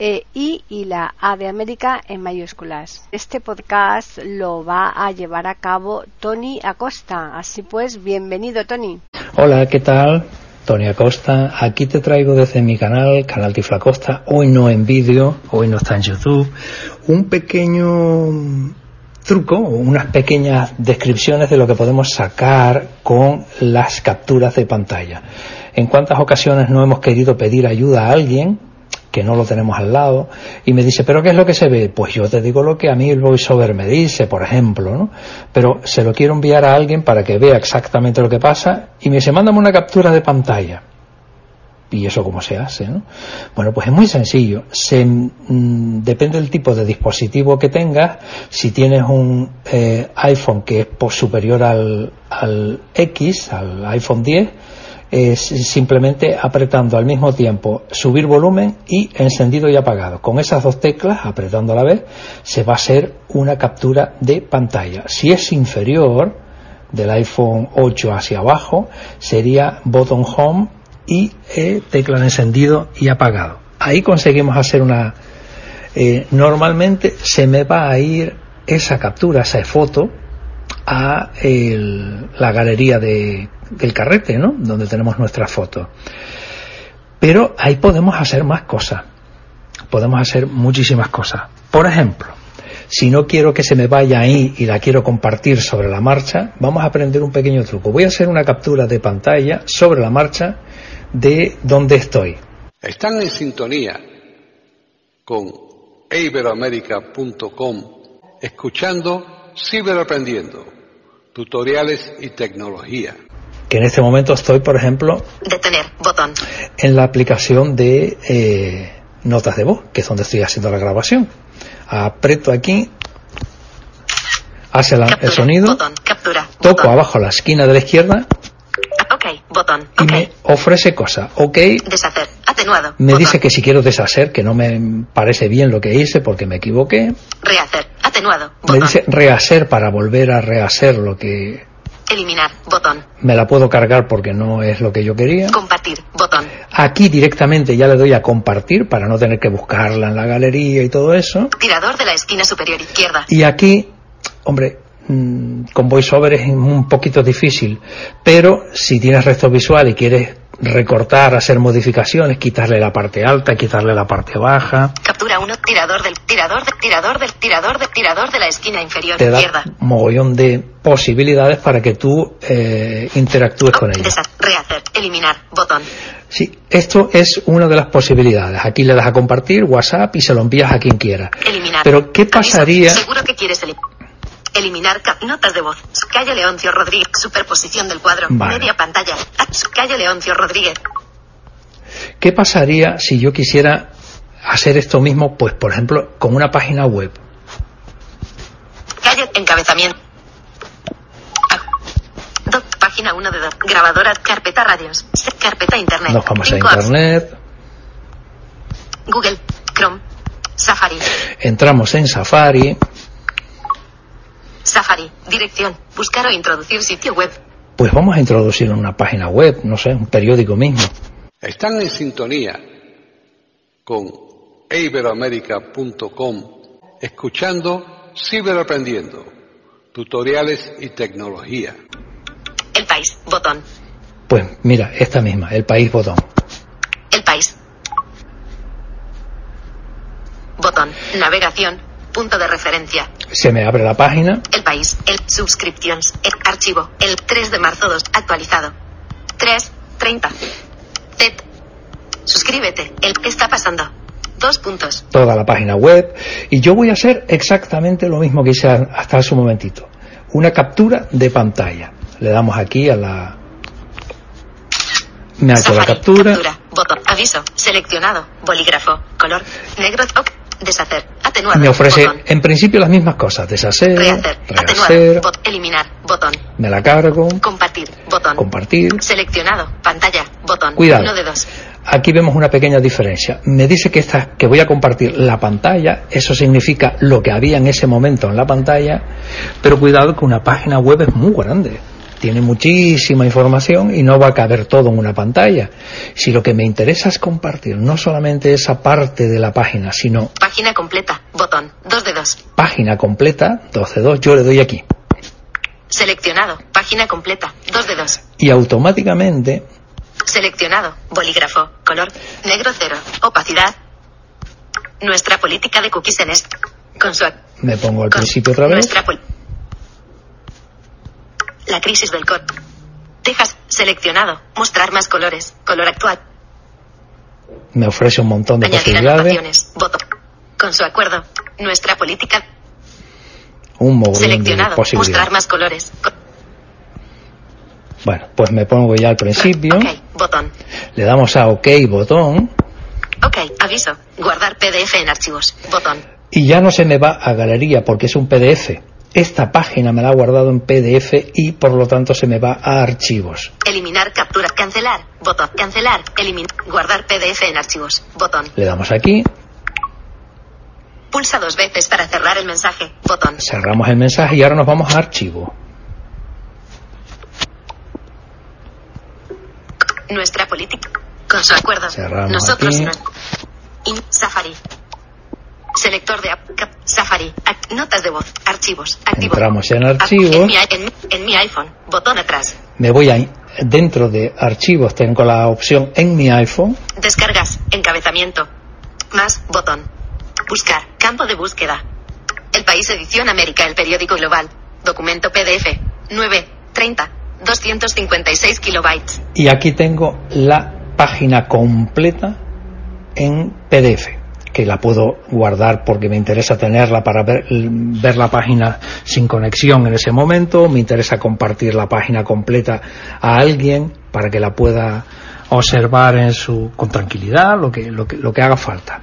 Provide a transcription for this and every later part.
e I y la A de América en mayúsculas. Este podcast lo va a llevar a cabo Tony Acosta. Así pues, bienvenido Tony. Hola, ¿qué tal? Tony Acosta, aquí te traigo desde mi canal, Canal Tiflacosta, hoy no en vídeo, hoy no está en YouTube, un pequeño truco, unas pequeñas descripciones de lo que podemos sacar con las capturas de pantalla. En cuántas ocasiones no hemos querido pedir ayuda a alguien que no lo tenemos al lado, y me dice, ¿pero qué es lo que se ve? Pues yo te digo lo que a mí el voiceover me dice, por ejemplo, ¿no? Pero se lo quiero enviar a alguien para que vea exactamente lo que pasa, y me dice, mándame una captura de pantalla. ¿Y eso cómo se hace? ¿no? Bueno, pues es muy sencillo. Se, mm, depende del tipo de dispositivo que tengas. Si tienes un eh, iPhone que es superior al, al X, al iPhone 10, es simplemente apretando al mismo tiempo subir volumen y encendido y apagado. Con esas dos teclas, apretando a la vez, se va a hacer una captura de pantalla. Si es inferior del iPhone 8 hacia abajo, sería botón home y eh, tecla de encendido y apagado. Ahí conseguimos hacer una... Eh, normalmente se me va a ir esa captura, esa foto, a la galería de del carrete, ¿no? Donde tenemos nuestra foto. Pero ahí podemos hacer más cosas. Podemos hacer muchísimas cosas. Por ejemplo, si no quiero que se me vaya ahí y la quiero compartir sobre la marcha, vamos a aprender un pequeño truco. Voy a hacer una captura de pantalla sobre la marcha de donde estoy. Están en sintonía con iberoamerica.com escuchando Ciberaprendiendo, tutoriales y tecnología que en este momento estoy, por ejemplo, detener, botón, en la aplicación de eh, notas de voz, que es donde estoy haciendo la grabación. Aprieto aquí, hace el sonido, botón, captura, toco abajo la esquina de la izquierda, botón, y me ofrece cosas, ok, deshacer, atenuado, me dice que si quiero deshacer, que no me parece bien lo que hice porque me equivoqué, rehacer, atenuado, me dice rehacer para volver a rehacer lo que Eliminar, botón. Me la puedo cargar porque no es lo que yo quería. Compartir, botón. Aquí directamente ya le doy a compartir para no tener que buscarla en la galería y todo eso. Tirador de la esquina superior izquierda. Y aquí, hombre, mm, con VoiceOver es un poquito difícil, pero si tienes resto visual y quieres recortar, hacer modificaciones, quitarle la parte alta, quitarle la parte baja. Captura uno, tirador del tirador del tirador del tirador del tirador de la esquina inferior Te izquierda. Da mogollón de posibilidades para que tú eh, interactúes con ella. Rehacer, eliminar, botón. Sí, esto es una de las posibilidades. Aquí le das a compartir WhatsApp y se lo envías a quien quiera. Eliminar. Pero ¿qué pasaría? Seguro que quieres eliminar. Eliminar notas de voz. Calle Leoncio Rodríguez. Superposición del cuadro. Media pantalla. Calle Leoncio Rodríguez. ¿Qué pasaría si yo quisiera hacer esto mismo, pues por ejemplo, con una página web? Calle encabezamiento. Página 1 de dos. Grabadora. Carpeta radios. Carpeta internet. Nos vamos a internet. Google. Chrome. Safari. Entramos en Safari. Safari, dirección, buscar o introducir sitio web. Pues vamos a introducir una página web, no sé, un periódico mismo. Están en sintonía con iberoamerica.com, escuchando Ciberaprendiendo, tutoriales y tecnología. El país, botón. Pues mira, esta misma, el país, botón. El país. Botón, navegación, punto de referencia. Se me abre la página. El país, el subscriptions, el archivo, el 3 de marzo 2, actualizado. 3, 30. Z. Suscríbete, el que está pasando. Dos puntos. Toda la página web. Y yo voy a hacer exactamente lo mismo que hice hasta hace un momentito. Una captura de pantalla. Le damos aquí a la... Me hago la captura. captura. Botón. Aviso. Seleccionado. Bolígrafo. Color. Negro. Ok. Deshacer. Atenuar. Me ofrece Botón. en principio las mismas cosas. Deshacer, Rehacer. Atenuar. Bot- eliminar. Botón. me la cargo, Compartir. Botón. compartir. Seleccionado. Pantalla. Botón. Cuidado. Uno de dos. Aquí vemos una pequeña diferencia. Me dice que esta, que voy a compartir la pantalla, eso significa lo que había en ese momento en la pantalla, pero cuidado que una página web es muy grande. Tiene muchísima información y no va a caber todo en una pantalla. Si lo que me interesa es compartir no solamente esa parte de la página, sino Página completa. Botón. Dos de dos. página completa, 12 2, yo le doy aquí. Seleccionado. Página completa. Dos de dos. Y automáticamente Seleccionado. Bolígrafo. Color. Negro cero. Opacidad. Nuestra política de cookies en este. Con su. me pongo al con- principio otra vez. Nuestra La crisis del cod. Texas. Seleccionado. Mostrar más colores. Color actual. Me ofrece un montón de Añadir posibilidades. Botón. Con su acuerdo. Nuestra política. un de Seleccionado. posibilidades. Mostrar más colores. Co- Bueno, pues me pongo ya al principio. Ok. Botón. Le damos a OK botón Ok. Aviso. Guardar PDF en archivos. Botón. y ya no se me va a galería porque es un PDF. Esta página me la ha guardado en PDF y por lo tanto se me va a archivos. Eliminar captura. Cancelar. Botón. Cancelar. Eliminar. Guardar PDF en archivos. Botón. Le damos aquí, Pulsa dos veces para cerrar el mensaje. Botón. cerramos el mensaje y ahora nos vamos a archivo. Nuestra política. Con su acuerdo. Cerramos Nosotros aquí. no. In- Safari. Selector de app. Safari. Notas de voz. Archivos. Activo. Entramos en archivos. En mi, en en mi iPhone. Botón atrás. Me voy a dentro de archivos tengo la opción en mi iPhone. Descargas. Encabezamiento. Más. Botón. Buscar. Campo de búsqueda. El país edición América. El periódico global. Documento PDF. 9. 30. 256 kilobytes. Y aquí tengo la página completa en PDF, que la puedo guardar porque me interesa tenerla para ver, la página sin conexión en ese momento, me interesa compartir la página completa a alguien para que la pueda observar en su, con tranquilidad lo que, lo que, lo que haga falta.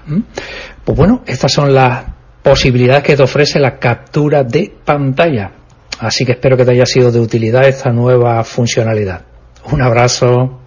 Pues bueno, estas son las posibilidades que te ofrece la captura de pantalla. Así que espero que te haya sido de utilidad esta nueva funcionalidad. Un abrazo.